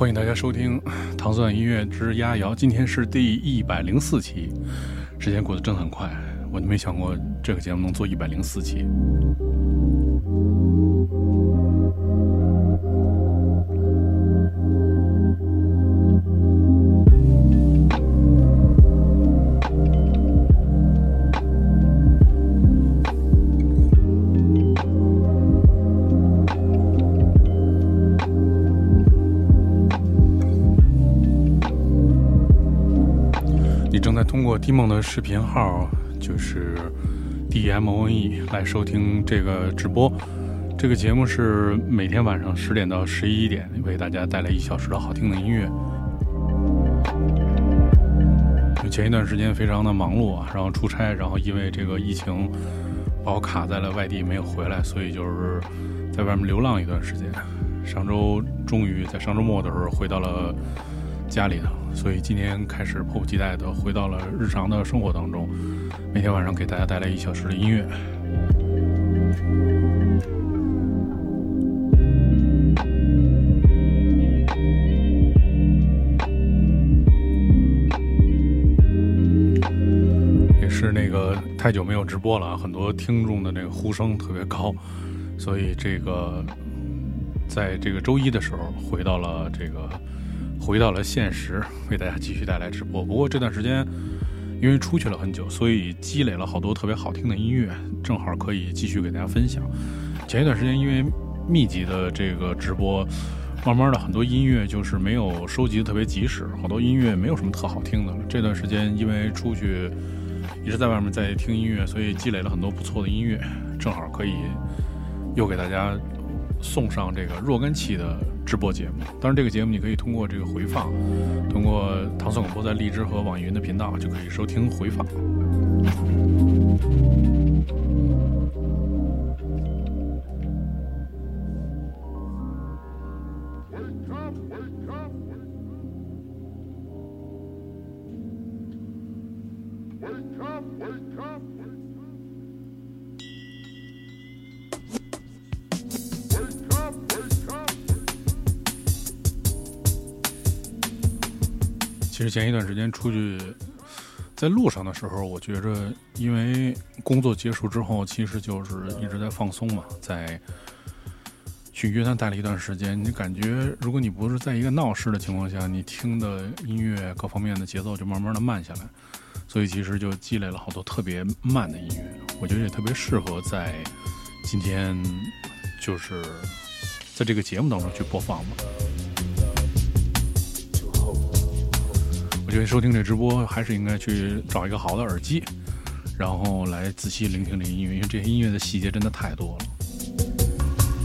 欢迎大家收听《糖蒜音乐之丫瑶》，今天是第一百零四期，时间过得真很快，我就没想过这个节目能做一百零四期。通过 T 梦的视频号，就是 D M O N E 来收听这个直播。这个节目是每天晚上十点到十一点，为大家带来一小时的好听的音乐。前一段时间非常的忙碌啊，然后出差，然后因为这个疫情把我卡在了外地，没有回来，所以就是在外面流浪一段时间。上周终于在上周末的时候回到了家里头。所以今天开始迫不及待地回到了日常的生活当中，每天晚上给大家带来一小时的音乐。也是那个太久没有直播了，很多听众的那个呼声特别高，所以这个在这个周一的时候回到了这个。回到了现实，为大家继续带来直播。不过这段时间，因为出去了很久，所以积累了好多特别好听的音乐，正好可以继续给大家分享。前一段时间因为密集的这个直播，慢慢的很多音乐就是没有收集的特别及时，好多音乐没有什么特好听的了。这段时间因为出去一直在外面在听音乐，所以积累了很多不错的音乐，正好可以又给大家送上这个若干期的。直播节目，当然这个节目你可以通过这个回放，通过唐宋广播在荔枝和网易云的频道就可以收听回放。前一段时间出去在路上的时候，我觉着，因为工作结束之后，其实就是一直在放松嘛，在去约旦待了一段时间，你感觉如果你不是在一个闹市的情况下，你听的音乐各方面的节奏就慢慢的慢下来，所以其实就积累了好多特别慢的音乐，我觉得也特别适合在今天就是在这个节目当中去播放嘛。我觉得收听这直播还是应该去找一个好的耳机，然后来仔细聆听这音乐，因为这些音乐的细节真的太多了。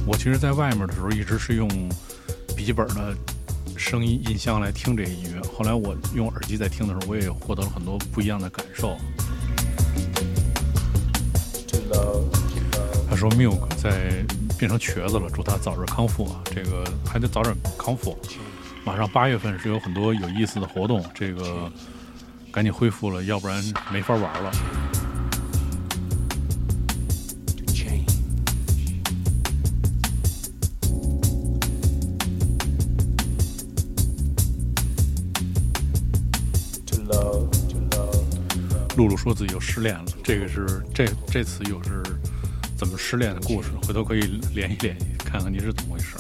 我其实，在外面的时候一直是用笔记本的声音音箱来听这些音乐，后来我用耳机在听的时候，我也获得了很多不一样的感受。他说：“Milk 在变成瘸子了，祝他早日康复啊！这个还得早点康复。”马上八月份是有很多有意思的活动，这个赶紧恢复了，要不然没法玩了。露露说自己又失恋了，这个是这这次又是怎么失恋的故事？回头可以联系联系，看看你是怎么回事。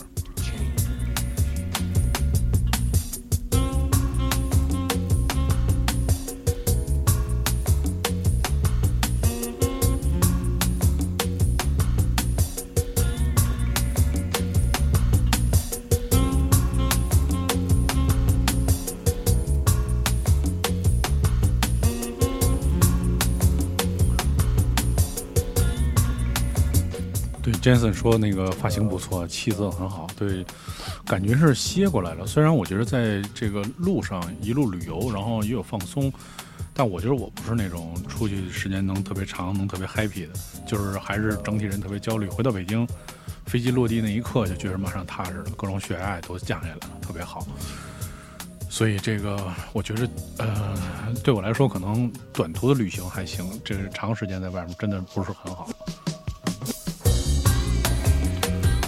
Jason 说：“那个发型不错，气色很好，对，感觉是歇过来了。虽然我觉得在这个路上一路旅游，然后也有放松，但我觉得我不是那种出去时间能特别长、能特别 happy 的，就是还是整体人特别焦虑。回到北京，飞机落地那一刻就觉得马上踏实了，各种血压也都降下来了，特别好。所以这个我觉得，呃，对我来说可能短途的旅行还行，这是长时间在外面真的不是很好。”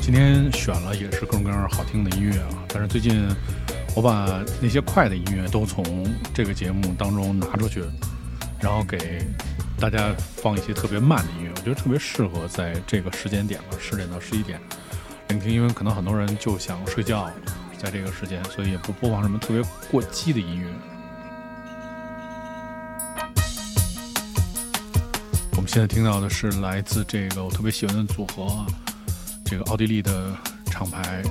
今天选了也是各种各样好听的音乐啊，但是最近我把那些快的音乐都从这个节目当中拿出去，然后给大家放一些特别慢的音乐，我觉得特别适合在这个时间点了，十点到十一点聆听，因为可能很多人就想睡觉，在这个时间，所以也不播放什么特别过激的音乐。我们现在听到的是来自这个我特别喜欢的组合，这个奥地利的厂牌。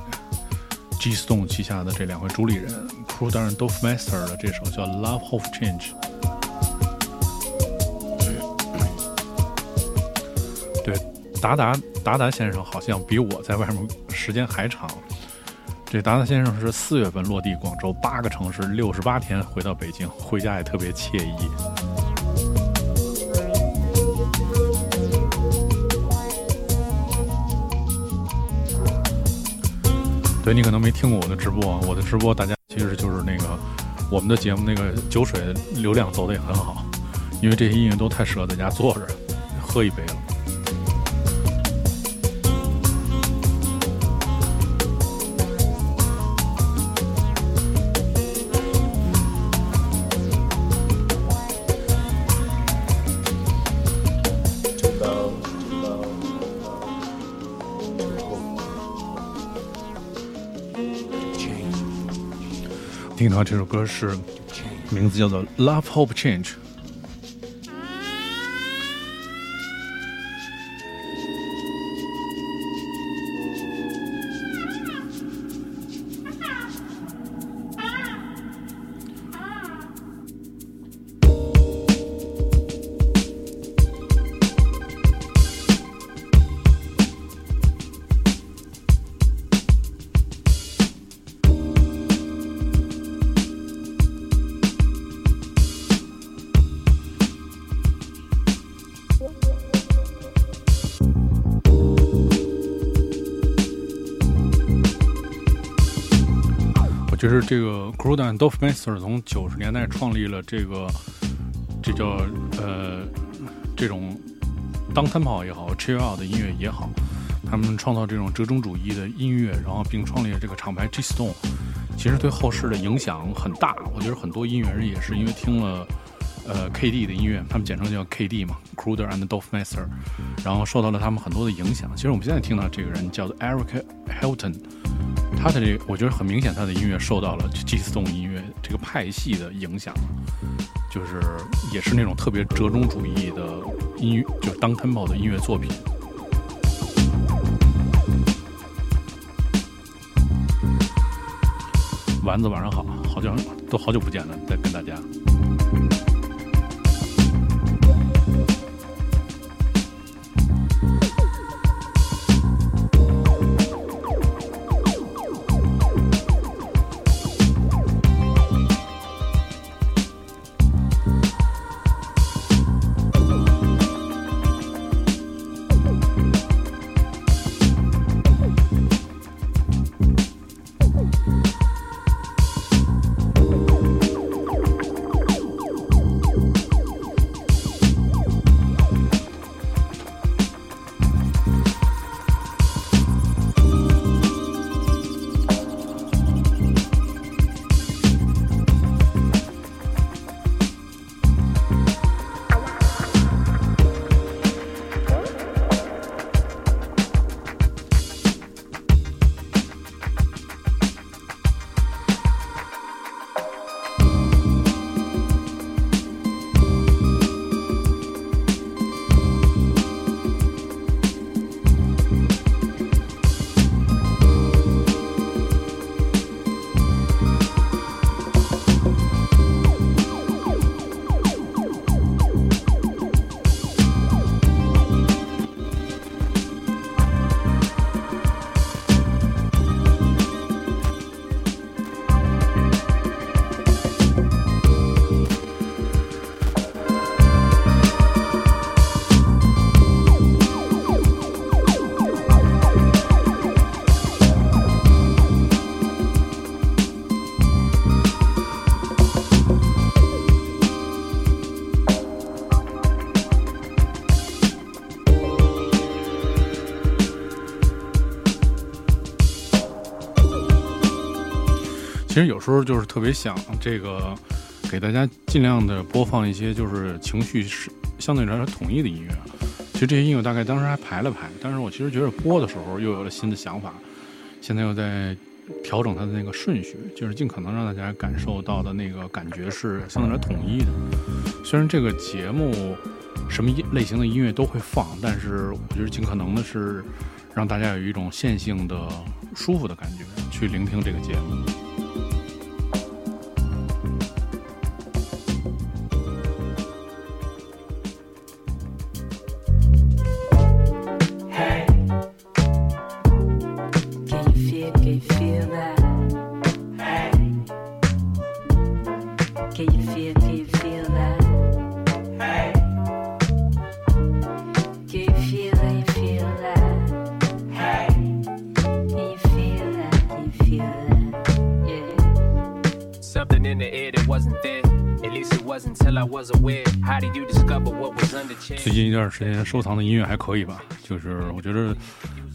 G Stone 旗下的这两位主理人 c r u d e r Dolph Master 的这首叫《Love of Change》。对，达达达达先生好像比我在外面时间还长。这达达先生是四月份落地广州，八个城市，六十八天回到北京，回家也特别惬意。所以你可能没听过我的直播，我的直播大家其实就是那个我们的节目那个酒水流量走的也很好，因为这些音乐都太适合在家坐着喝一杯了。到这首歌是名字叫做《Love Hope Change》。这个 c r u d and Dolphmaster 从九十年代创立了这个，这叫呃这种当 tempo 也好，chill out 的音乐也好，他们创造这种折中主义的音乐，然后并创立了这个厂牌 G Stone，其实对后世的影响很大。我觉得很多音乐人也是因为听了呃 KD 的音乐，他们简称叫 KD 嘛 c r u d and Dolphmaster，然后受到了他们很多的影响。其实我们现在听到这个人叫做 Eric Hilton。他的这，我觉得很明显，他的音乐受到了 G Stone 音乐这个派系的影响，就是也是那种特别折中主义的音乐，就是当 tempo 的音乐作品。丸子晚上好，好久都好久不见了，再跟大家。其实有时候就是特别想这个，给大家尽量的播放一些就是情绪是相对来说统一的音乐。其实这些音乐大概当时还排了排，但是我其实觉得播的时候又有了新的想法，现在又在调整它的那个顺序，就是尽可能让大家感受到的那个感觉是相对来统一的。虽然这个节目什么类型的音乐都会放，但是我觉得尽可能的是让大家有一种线性的舒服的感觉去聆听这个节目。段时间收藏的音乐还可以吧？就是我觉得，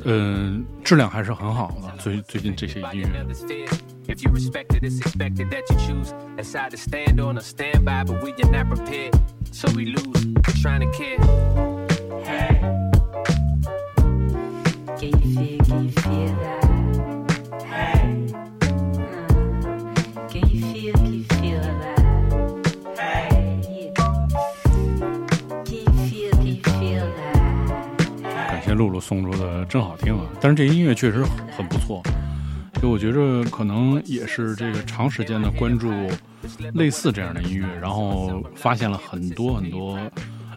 嗯，质量还是很好的。最最近这些音乐。露露送出的真好听啊！但是这音乐确实很不错，就我觉着可能也是这个长时间的关注类似这样的音乐，然后发现了很多很多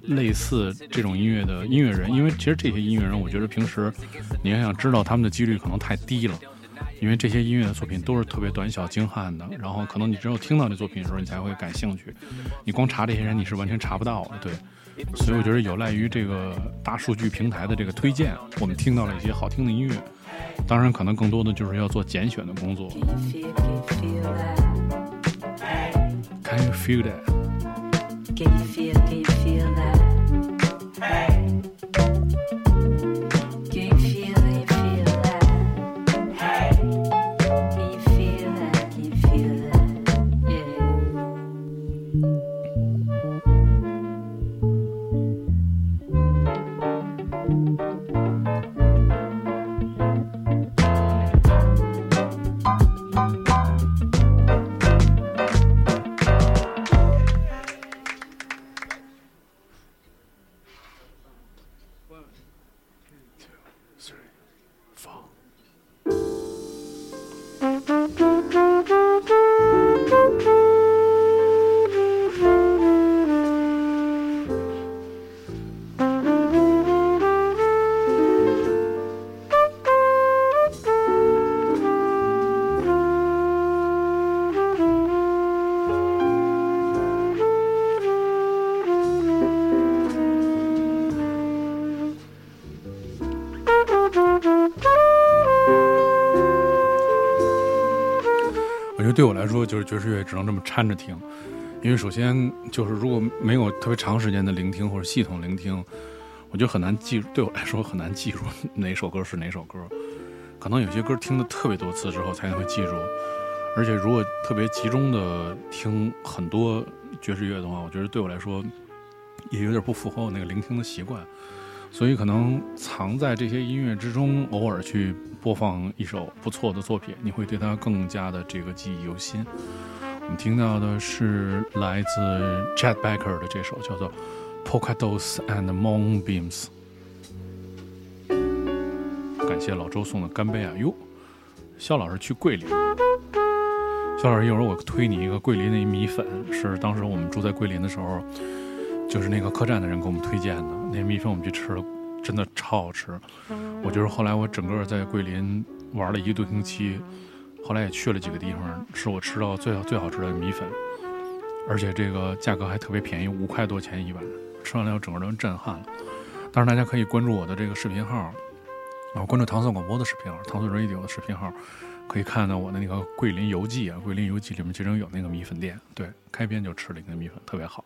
类似这种音乐的音乐人。因为其实这些音乐人，我觉得平时你要想知道他们的几率可能太低了，因为这些音乐的作品都是特别短小精悍的，然后可能你只有听到这作品的时候，你才会感兴趣。你光查这些人，你是完全查不到的。对。所以我觉得有赖于这个大数据平台的这个推荐，我们听到了一些好听的音乐。当然，可能更多的就是要做拣选的工作。Can you feel that? 对我来说，就是爵士乐只能这么掺着听，因为首先就是如果没有特别长时间的聆听或者系统聆听，我觉得很难记。对我来说很难记住 哪首歌是哪首歌，可能有些歌听的特别多次之后才会记住。而且如果特别集中的听很多爵士乐的话，我觉得对我来说也有点不符合我那个聆听的习惯。所以可能藏在这些音乐之中，偶尔去播放一首不错的作品，你会对它更加的这个记忆犹新。我们听到的是来自 Chatbaker 的这首叫做《Pocados and Moonbeams》。感谢老周送的干杯啊！哟，肖老师去桂林。肖老师，一会儿我推你一个桂林的米粉，是当时我们住在桂林的时候。就是那个客栈的人给我们推荐的那米粉，我们去吃了，真的超好吃。我觉得后来我整个在桂林玩了一个多星期，后来也去了几个地方，是我吃到最最好吃的米粉，而且这个价格还特别便宜，五块多钱一碗，吃完了后整个人震撼了。当然大家可以关注我的这个视频号，然后关注唐宋广播的视频号，唐宋 radio 的视频号，可以看到我的那个桂林游记啊，桂林游记里面其中有那个米粉店，对，开篇就吃了一个米粉，特别好。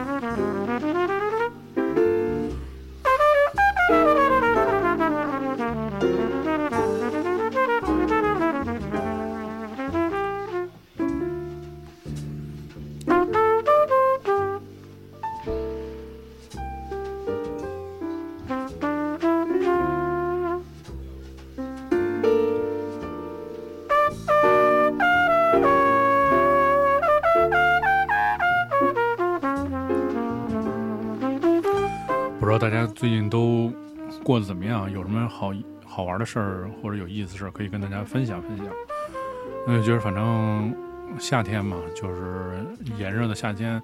大家最近都过得怎么 样？有什么好好玩的事儿或者有意思的事儿可以跟大家分享分享？嗯，就是反正夏天嘛，就是炎热的夏天，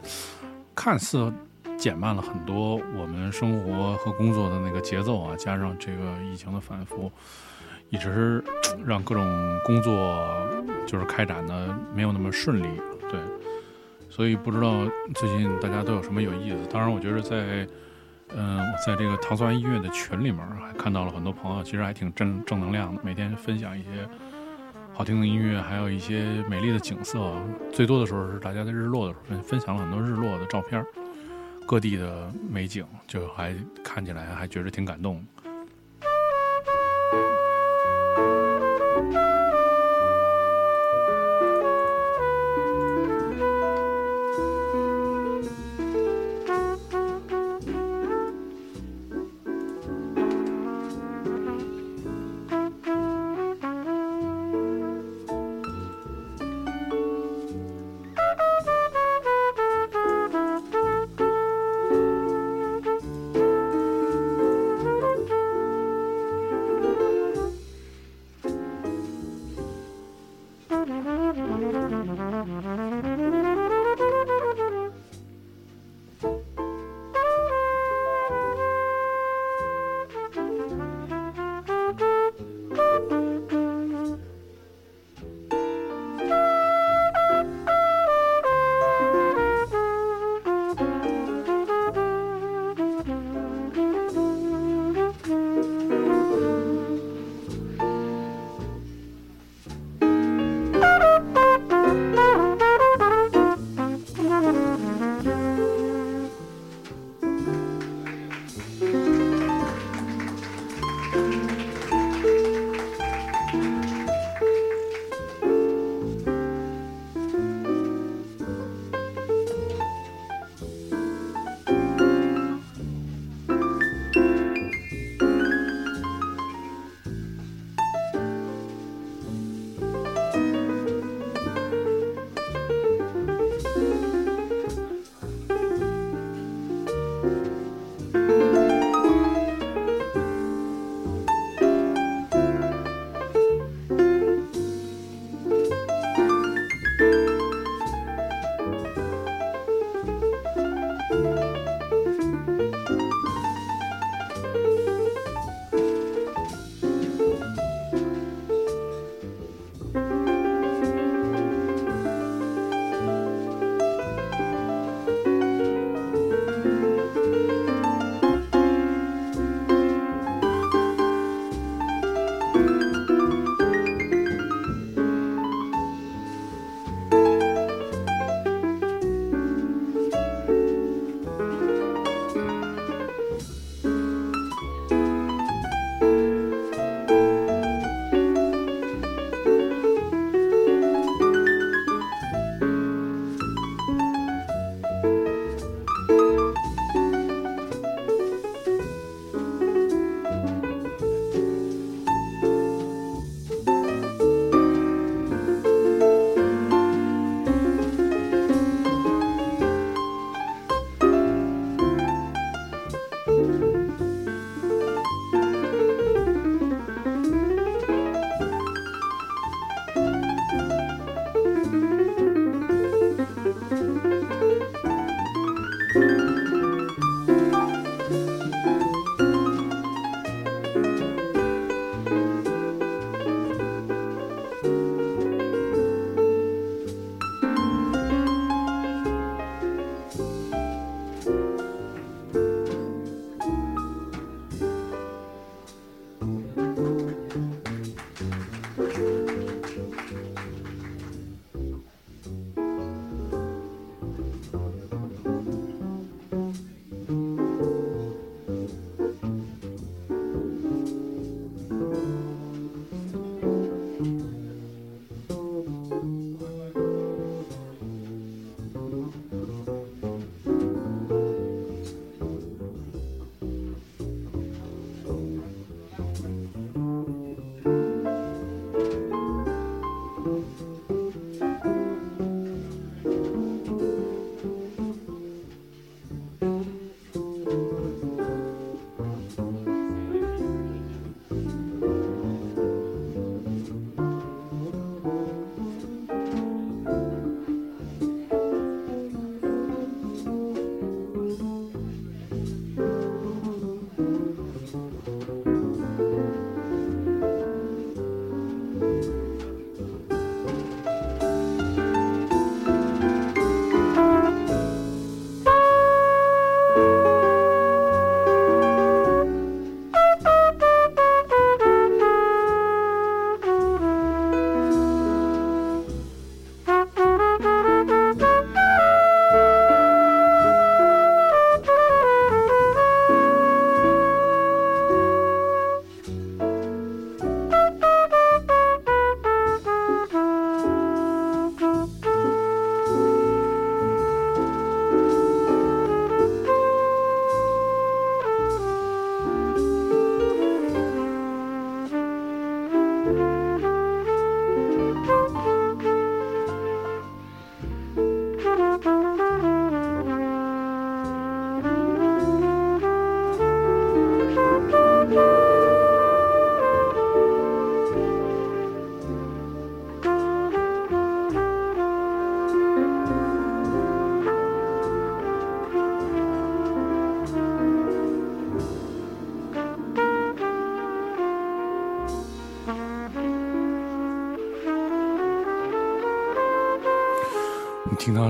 看似减慢了很多我们生活和工作的那个节奏啊，加上这个疫情的反复，一直 让各种工作就是开展的没有那么顺利。对，所以不知道最近大家都有什么有意思？当然，我觉得在。嗯，在这个糖蒜音乐的群里面，还看到了很多朋友，其实还挺正正能量的，每天分享一些好听的音乐，还有一些美丽的景色。最多的时候是大家在日落的时候分享了很多日落的照片，各地的美景，就还看起来还觉得挺感动。Mm-hmm.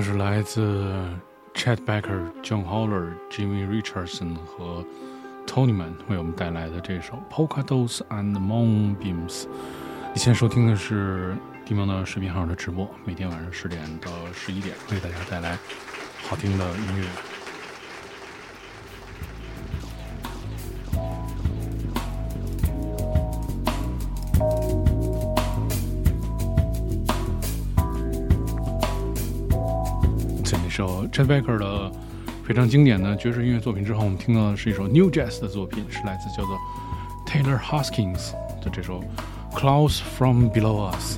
是来自 ChatBaker、John Holler、Jimmy Richardson 和 Tony Man 为我们带来的这首 Polka Dots and Moonbeams。你现在收听的是地方的视频号的直播，每天晚上十点到十一点为大家带来好听的音乐。首 Chet Baker 的非常经典的爵士音乐作品之后，我们听到的是一首 New Jazz 的作品，是来自叫做 Taylor Hoskins 的这首 Clouds from Below Us。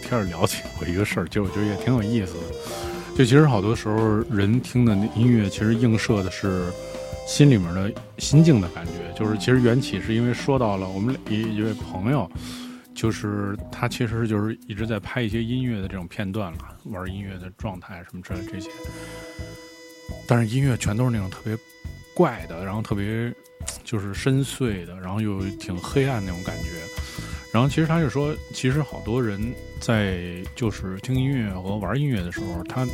天儿聊，起过一个事儿，其实我觉得也挺有意思的。就，其实好多时候人听的音乐，其实映射的是心里面的心境的感觉。就是其实缘起是因为说到了我们一一位朋友，就是他其实就是一直在拍一些音乐的这种片段了，玩音乐的状态什么之类这些。但是音乐全都是那种特别怪的，然后特别就是深邃的，然后又挺黑暗那种感觉。然后其实他就说，其实好多人在就是听音乐和玩音乐的时候，他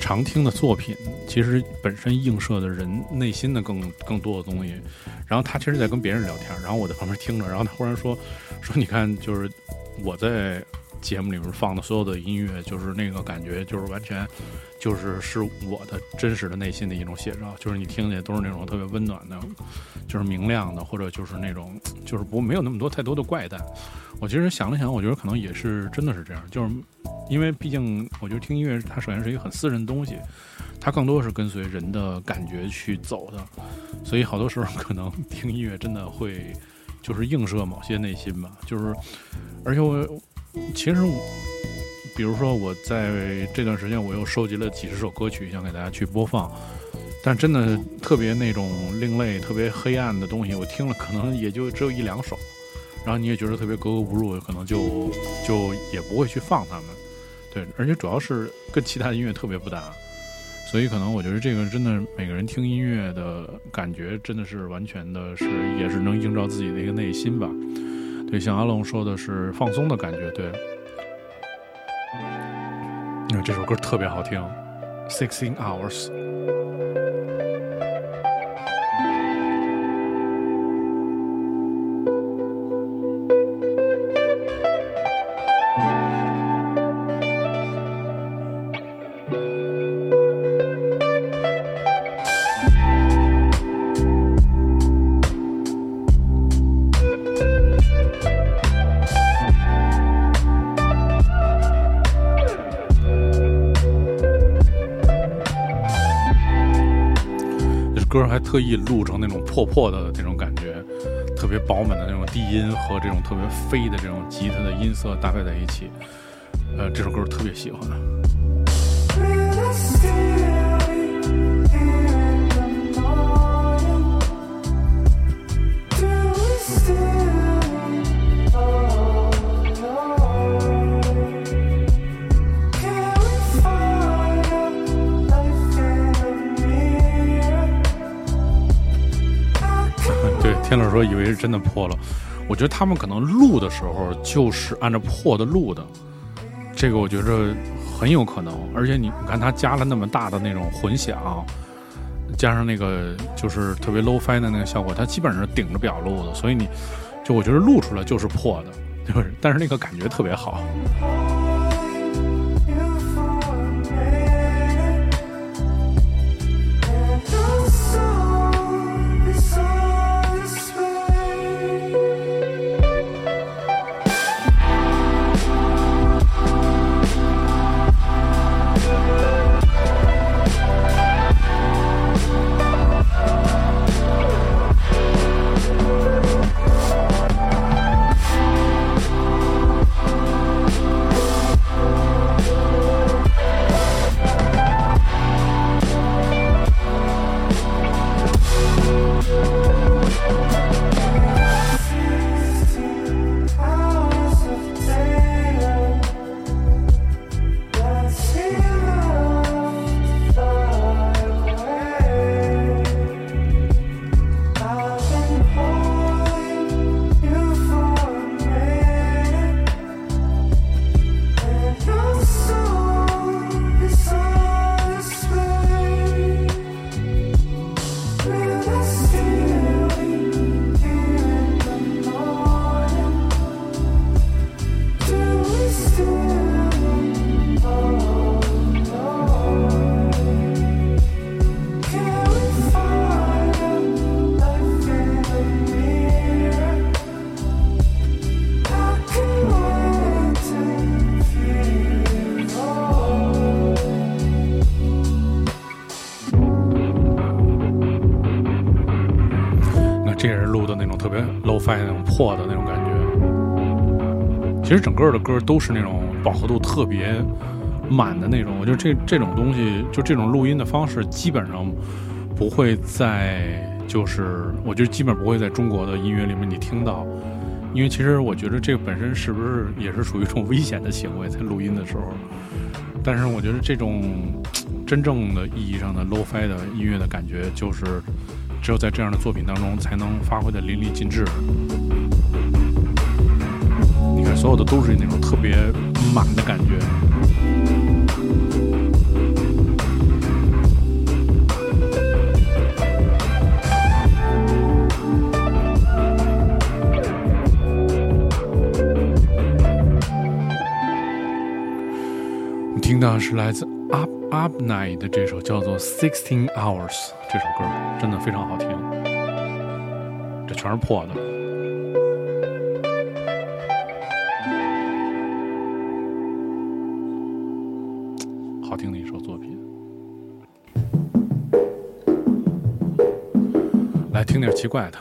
常听的作品其实本身映射的人内心的更更多的东西。然后他其实在跟别人聊天，然后我在旁边听着，然后他忽然说说你看，就是我在节目里面放的所有的音乐，就是那个感觉，就是完全就是是我的真实的内心的一种写照，就是你听见都是那种特别温暖的。就是明亮的，或者就是那种，就是不没有那么多太多的怪诞。我其实想了想，我觉得可能也是真的是这样，就是因为毕竟我觉得听音乐，它首先是一个很私人的东西，它更多是跟随人的感觉去走的，所以好多时候可能 听音乐真的会就是映射某些内心吧。就是，而且我其实，比如说我在这段时间，我又收集了几十首歌曲，想给大家去播放。但真的特别那种另类、特别黑暗的东西，我听了可能也就只有一两首，然后你也觉得特别格格不入，可能就就也不会去放他们。对，而且主要是跟其他的音乐特别不搭，所以可能我觉得这个真的每个人听音乐的感觉真的是完全的是也是能映照自己的一个内心吧。对，像阿龙说的是放松的感觉。对，因为这首歌特别好听，Sixteen Hours。特意录成那种破破的那种感觉，特别饱满的那种低音和这种特别飞的这种吉他的音色搭配在一起，呃，这首歌特别喜欢。天乐说：“以为是真的破了，我觉得他们可能录的时候就是按照破的录的，这个我觉着很有可能。而且你你看，他加了那么大的那种混响，加上那个就是特别 low fi 的那个效果，它基本上是顶着表录的，所以你就我觉得录出来就是破的，就是，但是那个感觉特别好。”整个的歌都是那种饱和度特别满的那种。我觉得这这种东西，就这种录音的方式，基本上不会在，就是我觉得基本不会在中国的音乐里面你听到。因为其实我觉得这个本身是不是也是属于一种危险的行为，在录音的时候。但是我觉得这种真正的意义上的 lo-fi 的音乐的感觉，就是只有在这样的作品当中才能发挥的淋漓尽致。所有的都是那种特别满的感觉。听到是来自 Up Up Night 的这首叫做《Sixteen Hours》这首歌，真的非常好听。这全是破的，听点奇怪的。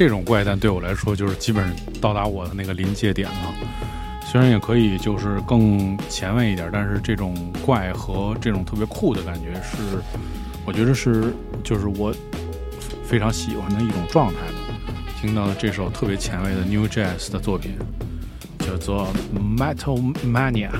这种怪诞对我来说就是基本到达我的那个临界点了。虽然也可以就是更前卫一点，但是这种怪和这种特别酷的感觉是，我觉得是就是我非常喜欢的一种状态吧。听到了这首特别前卫的 New Jazz 的作品，叫做 Metal Mania。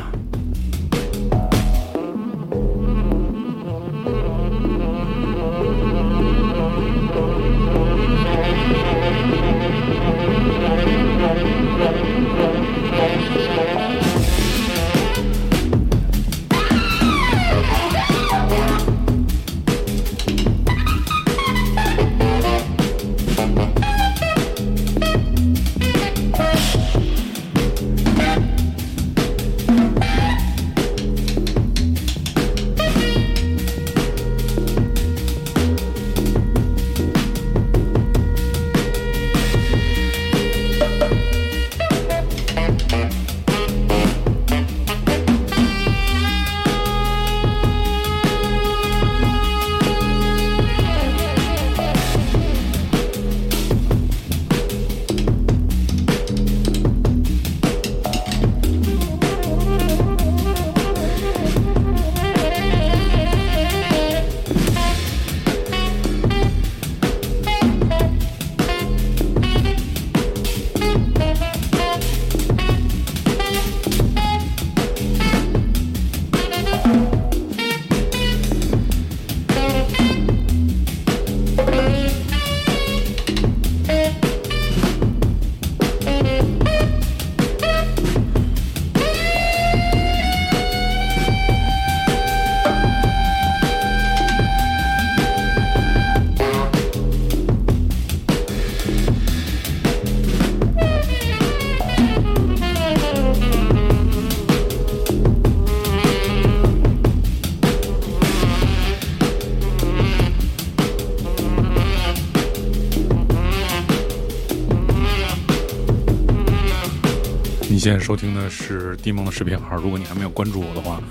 现在收听的是低梦的视频号，如果你还没有关注我的话，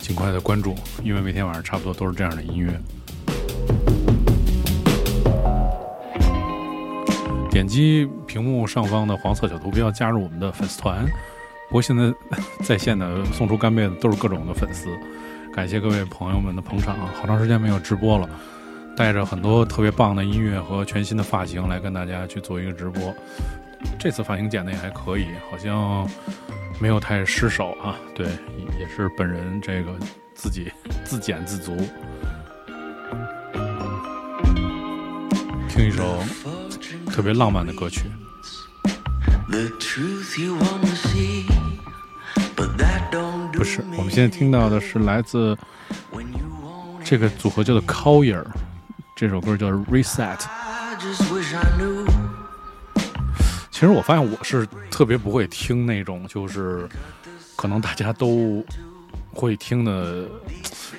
尽快的关注，因为每天晚上差不多都是这样的音乐。点击屏幕上方的黄色小图标，加入我们的粉丝团。不过现在 在线的送出干贝的都是各种的粉丝，感谢各位朋友们的捧场。好长时间没有直播了，带着很多特别棒的音乐和全新的发型来跟大家去做一个直播。这次发型剪的也还可以，好像没有太失手啊。对，也是本人这个自己 自剪自足。听一首特别浪漫的歌曲。不是，我们现在听到的是来自这个组合叫做 Collier，这首歌叫 Reset。其实我发现我是特别不会听那种，就是可能大家都会听的，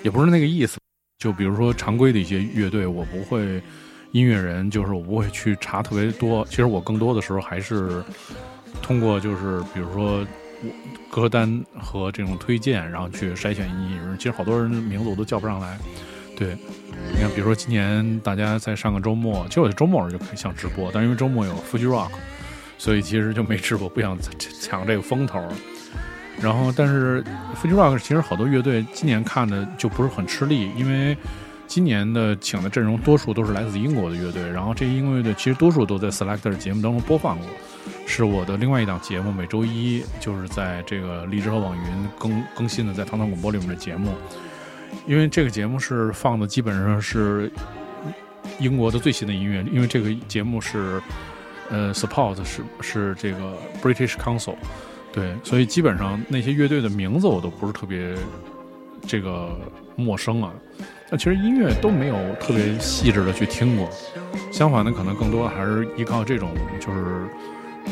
也不是那个意思。就比如说常规的一些乐队，我不会音乐人，就是我不会去查特别多。其实我更多的时候还是通过，就是比如说歌单和这种推荐，然后去筛选音乐人。其实好多人名字我都叫不上来。对，你看，比如说今年大家在上个周末，其实我周末就可以想直播，但是因为周末有 Fuji Rock。所以其实就没直播，不想 抢这个风头。然后，但是 Fuji Rock 其实好多乐队今年看的就不是很吃力，因为今年的请的阵容多数都是来自英国的乐队。然后这些英国乐队其实多数都在 Selector 节目当中播放过，是我的另外一档节目，每周一就是在这个荔枝和网云更更新的在唐唐广播里面的节目。因为这个节目是放的基本上是英国的最新的音乐，因为这个节目是。呃，support 是是这个 British Council，对，所以基本上那些乐队的名字我都不是特别这个陌生啊。但其实音乐都没有特别细致的去听过，相反的，可能更多还是依靠这种就是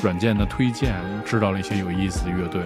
软件的推荐，知道了一些有意思的乐队。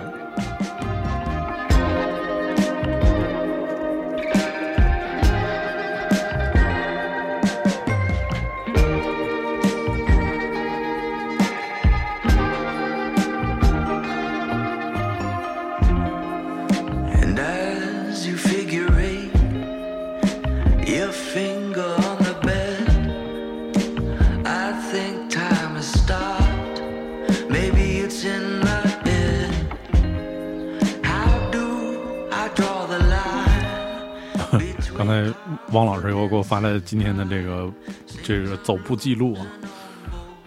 今天的这个这个走步记录啊，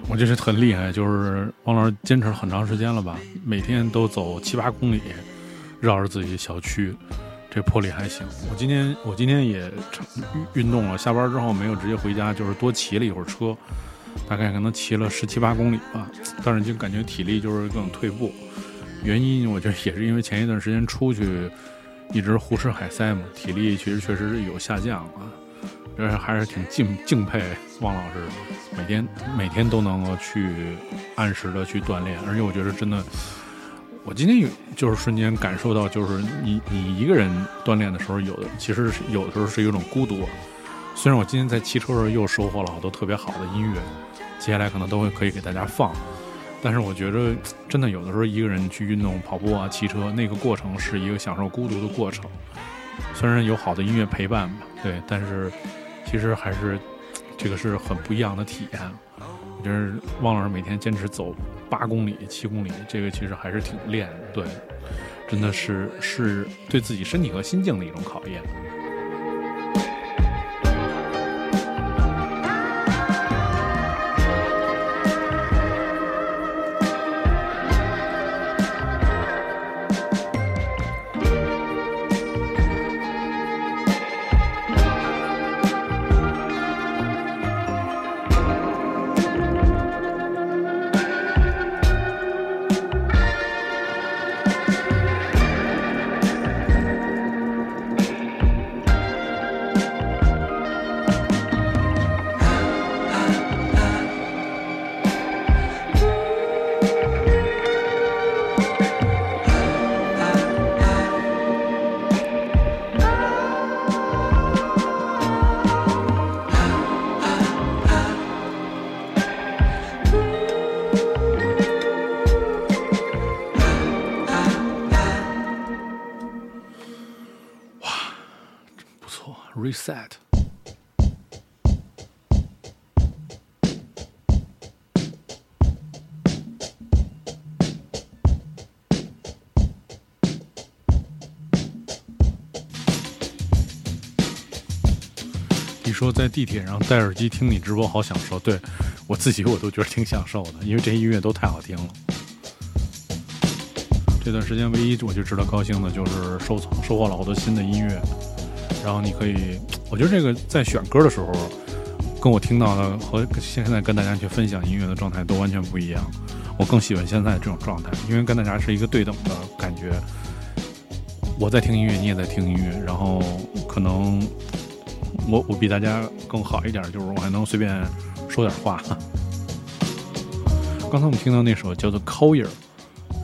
我觉得很厉害，就是王老师坚持了很长时间了吧，每天都走七八公里，绕着自己小区，这魄力还行。我今天我今天也运动了，下班之后没有直接回家，就是多骑了一会儿车，大概可能骑了十七八公里吧，但是就感觉体力就是更退步。原因我觉得也是因为前一段时间出去。一直胡吃海塞嘛，体力其实确实是有下降啊，这还是挺敬敬佩汪老师，每天每天都能够去按时的去锻炼，而且我觉得真的，我今天有就是瞬间感受到，就是你你一个人锻炼的时候，有的其实有的时候是有种孤独。虽然我今天在骑车的时候又收获了好多特别好的音乐，接下来可能都会可以给大家放。但是我觉着，真的有的时候一个人去运动、跑步啊、骑车，那个过程是一个享受孤独的过程。虽然有好的音乐陪伴吧，对，但是其实还是这个是很不一样的体验。我觉得汪老师每天坚持走八公里、七公里，这个其实还是挺练，对，真的是是对自己身体和心境的一种考验。在地铁上戴耳机听你直播好享受，对我自己我都觉得挺享受的，因为这些音乐都太好听了。这段时间唯一我就值得高兴的就是收藏收获了好多新的音乐，然后你可以，我觉得这个在选歌的时候，跟我听到的和现在跟大家去分享音乐的状态都完全不一样。我更喜欢现在这种状态，因为跟大家是一个对等的感觉。我在听音乐，你也在听音乐，然后可能我我比大家更好一点，就是我还能随便说点话。刚才我们听到那首叫做《Collier》。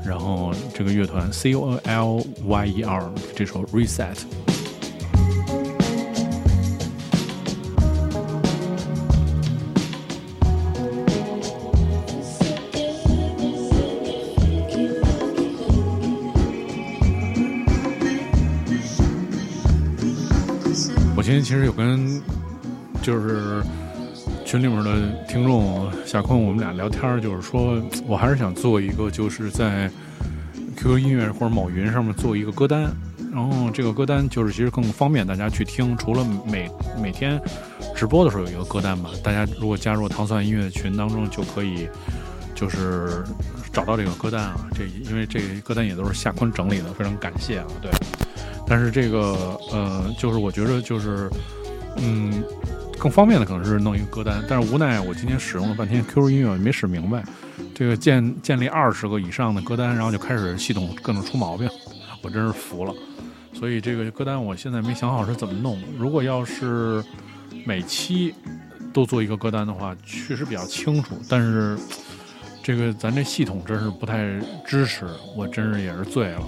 然后这个乐团 C O L Y E R 这首 Reset。其实有跟就是群里面的听众夏坤，我们俩聊天，就是说我还是想做一个，就是在 QQ 音乐或者某云上面做一个歌单，然后这个歌单就是其实更方便大家去听。除了每每天直播的时候有一个歌单吧，大家如果加入糖蒜音乐群当中，就可以就是找到这个歌单啊。这因为这个歌单也都是夏坤整理的，非常感谢啊。对，但是这个呃，就是我觉得就是嗯。更方便的可能是弄一个歌单，但是无奈我今天使用了半天 QQ 音乐没使明白，这个建建立二十个以上的歌单，然后就开始系统各种出毛病，我真是服了。所以这个歌单我现在没想好是怎么弄。如果要是每期都做一个歌单的话，确实比较清楚，但是这个咱这系统真是不太支持，我真是也是醉了。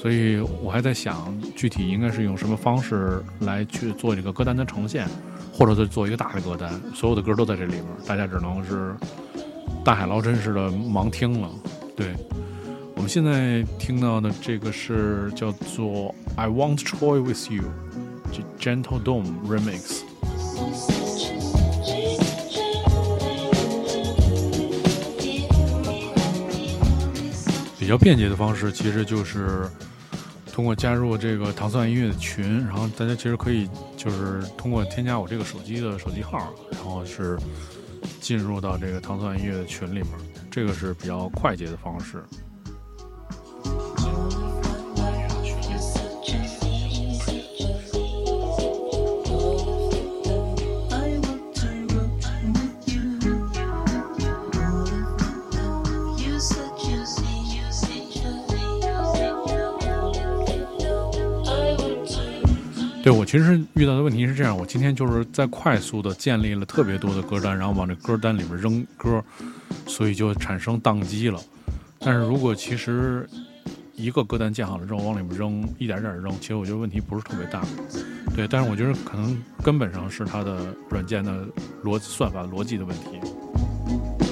所以我还在想，具体应该是用什么方式来去做这个歌单的呈现。或者再做一个大的歌单，所有的歌都在这里面，大家只能是大海捞针似的盲听了。对，我们现在听到的这个是叫做《I Want Troy With You》这，Gentle Dome Remix。比较便捷的方式，其实就是。通过加入这个糖蒜音乐的群，然后大家其实可以就是通过添加我这个手机的手机号，然后是进入到这个糖蒜音乐的群里面，这个是比较快捷的方式。我其实遇到的问题是这样，我今天就是在快速的建立了特别多的歌单，然后往这歌单里面扔歌，所以就产生宕机了。但是如果其实一个歌单建好了之后往里面扔，一点点扔，其实我觉得问题不是特别大。对，但是我觉得可能根本上是它的软件的逻辑算法逻辑的问题。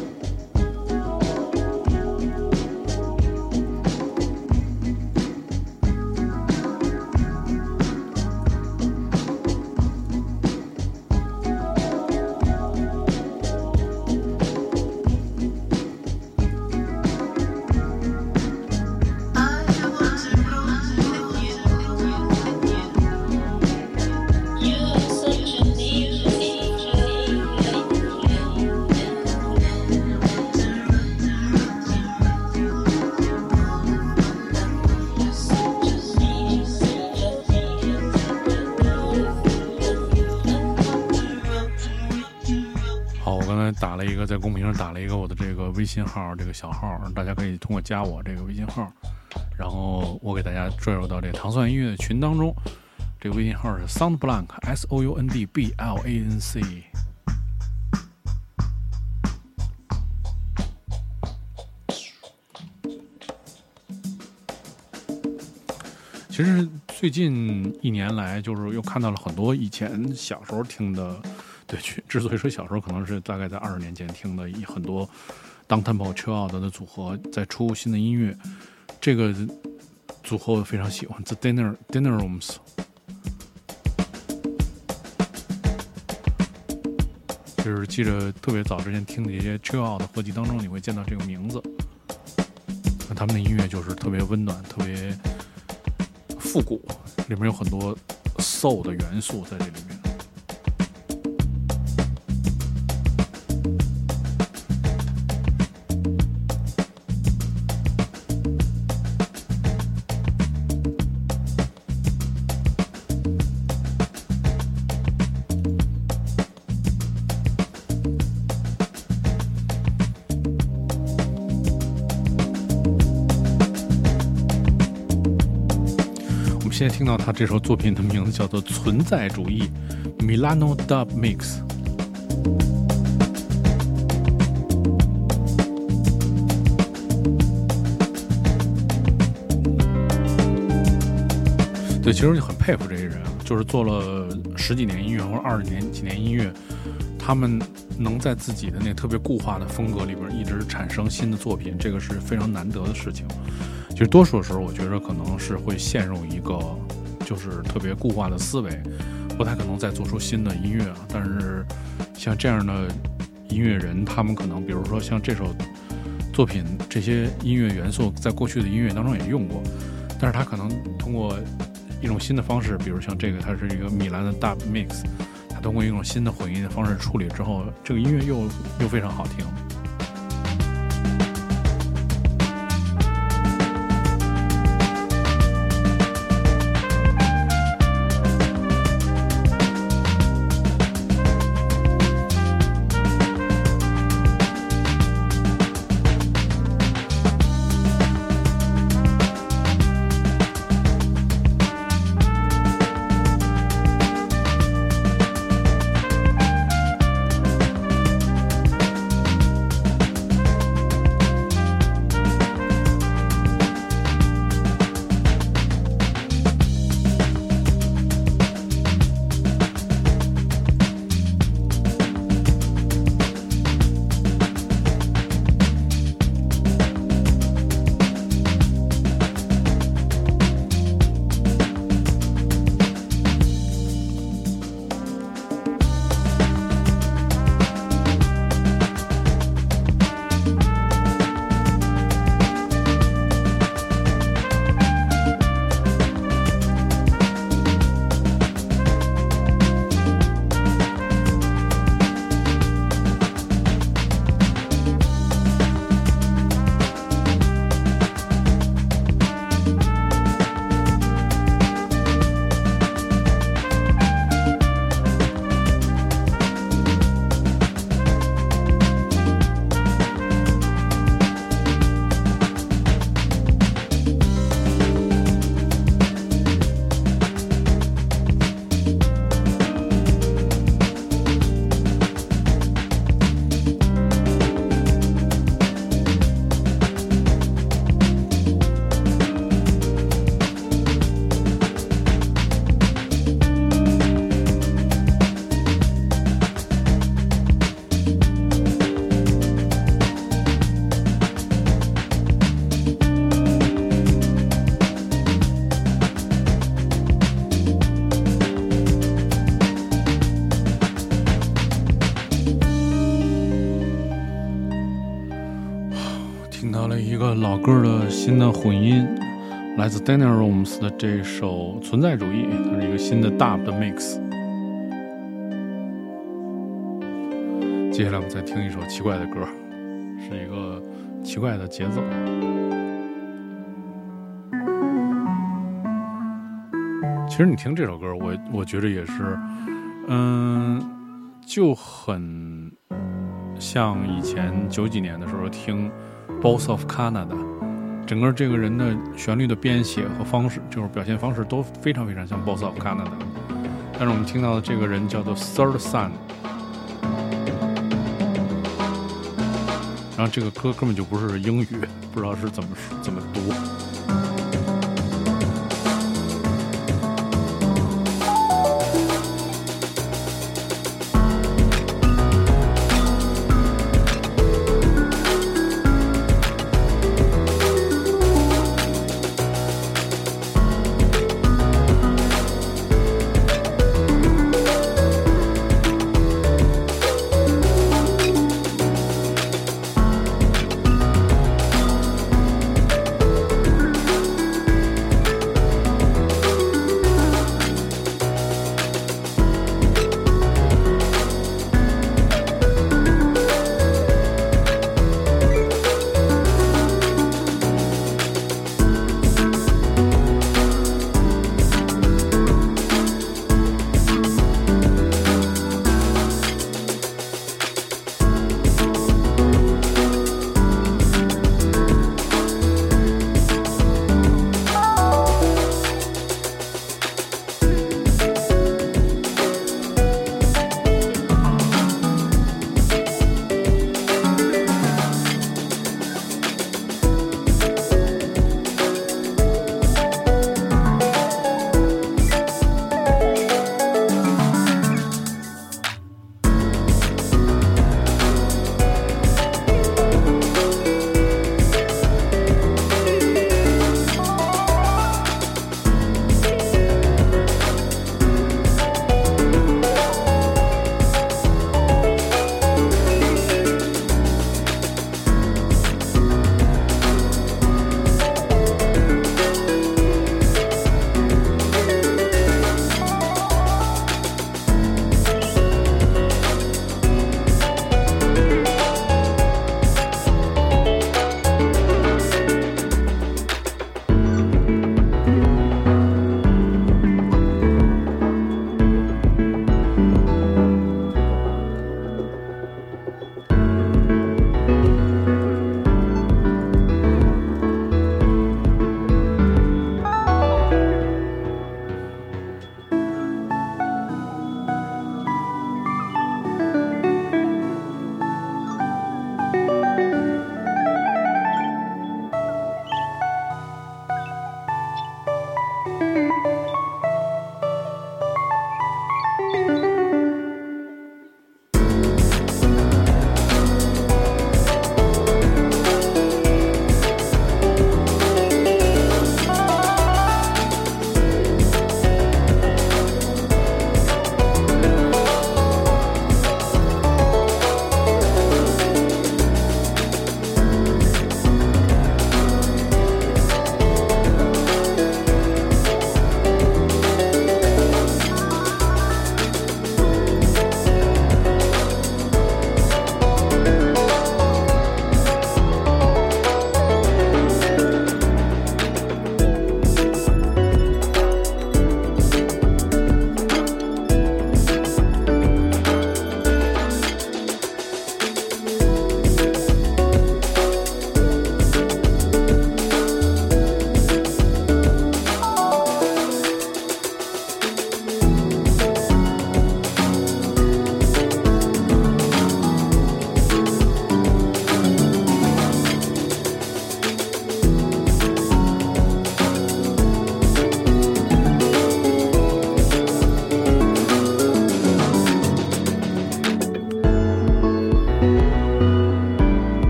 信号，这个小号，大家可以通过加我这个微信号，然后我给大家拽入到这糖蒜音乐群当中。这个微信号是 soundblank，s o u n d b l a n c。其实最近一年来，就是又看到了很多以前小时候听的。对，之所以说小时候可能是大概在二十年前听的很多 Downtempo Chill Out 的组合在出新的音乐，这个组合我非常喜欢，The Dinner Dinner Rooms。就是记着特别早之前听的一些 Chill Out 的合集当中，你会见到这个名字。那他们的音乐就是特别温暖，特别复古，里面有很多 Soul 的元素在这里面。听到他这首作品的名字叫做《存在主义》，Milano Dub Mix。对，其实就很佩服这些人，就是做了十几年音乐或者二十年几年音乐，他们能在自己的那特别固化的风格里边一直产生新的作品，这个是非常难得的事情。其实多数的时候，我觉得可能是会陷入一个就是特别固化的思维，不太可能再做出新的音乐了。但是像这样的音乐人，他们可能比如说像这首作品，这些音乐元素在过去的音乐当中也用过，但是他可能通过一种新的方式，比如像这个，它是一个米兰的大 mix，他通过一种新的混音的方式处理之后，这个音乐又又非常好听。混音来自 Daniel Rooms 的这首《存在主义》，它是一个新的 Dub 的 Mix。接下来我们再听一首奇怪的歌，是一个奇怪的节奏。其实你听这首歌，我我觉得也是，嗯，就很像以前九几年的时候听 Boss of Canada。整个这个人的旋律的编写和方式，就是表现方式都非常非常像 Boss of Canada。但是我们听到的这个人叫做 Third Sun，然后这个歌根本就不是英语，不知道是怎么怎么读。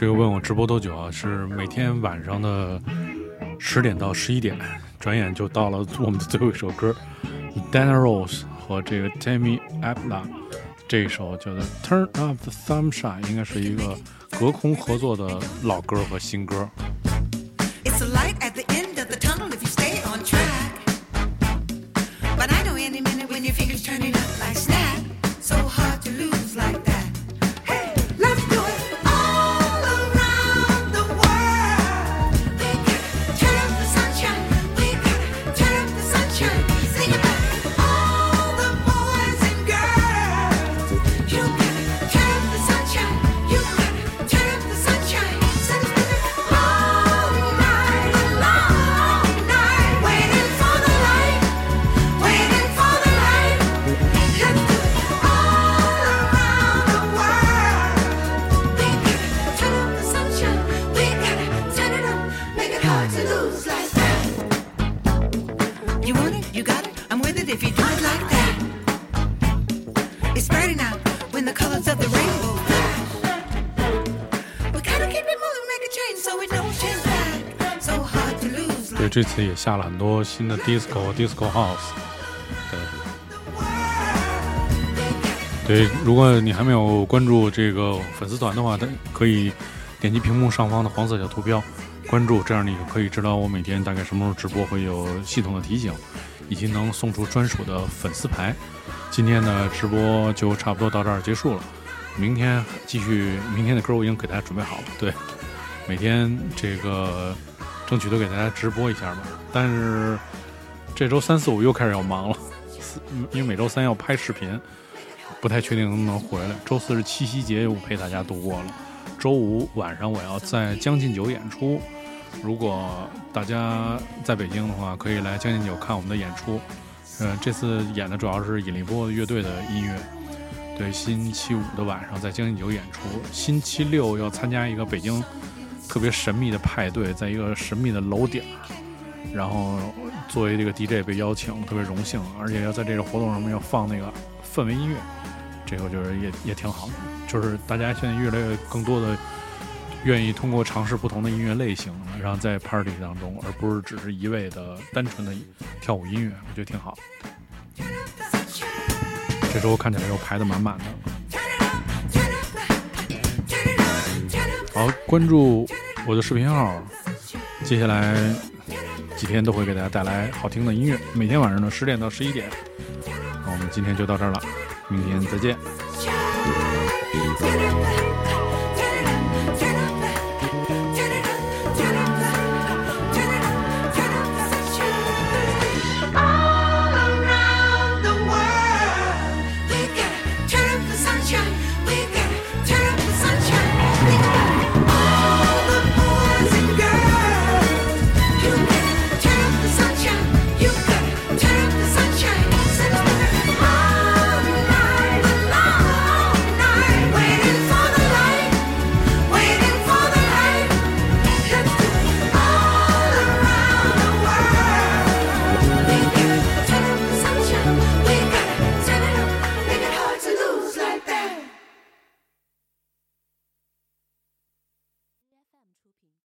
这个问我直播多久啊？是每天晚上的十点到十一点，转眼就到了我们的最后一首歌，Dana Rose 和这个 Tammy Abla 这一首叫做《Turn Up the Sunshine》，应该是一个隔空合作的老歌和新歌。It's 下了很多新的 disco、disco house。对，对，如果你还没有关注这个粉丝团的话，可以点击屏幕上方的黄色小图标关注，这样你可以知道我每天大概什么时候直播，会有系统的提醒，以及能送出专属的粉丝牌。今天的直播就差不多到这儿结束了，明天继续，明天的歌我已经给大家准备好了。对，每天这个争取都给大家直播一下吧。但是这周三四五又开始要忙了，四因为每周三要拍视频，不太确定能不能回来。周四是七夕节，又陪大家度过了。周五晚上我要在将进酒演出，如果大家在北京的话，可以来将进酒看我们的演出。呃，这次演的主要是引力波乐队的音乐。对，星期五的晚上在将进酒演出，星期六要参加一个北京特别神秘的派对，在一个神秘的楼顶儿，然后作为这个 DJ 被邀请，特别荣幸，而且要在这个活动上面要放那个氛围音乐，这个我觉得也也挺好的，就是大家现在越来越更多的愿意通过尝试不同的音乐类型，然后在 party 当中，而不是只是一味的单纯的跳舞音乐，我觉得挺好。这周看起来又排得满满的。好，关注我的视频号，接下来几天都会给大家带来好听的音乐，每天晚上的十点到十一点。那我们今天就到这儿了，明天再见。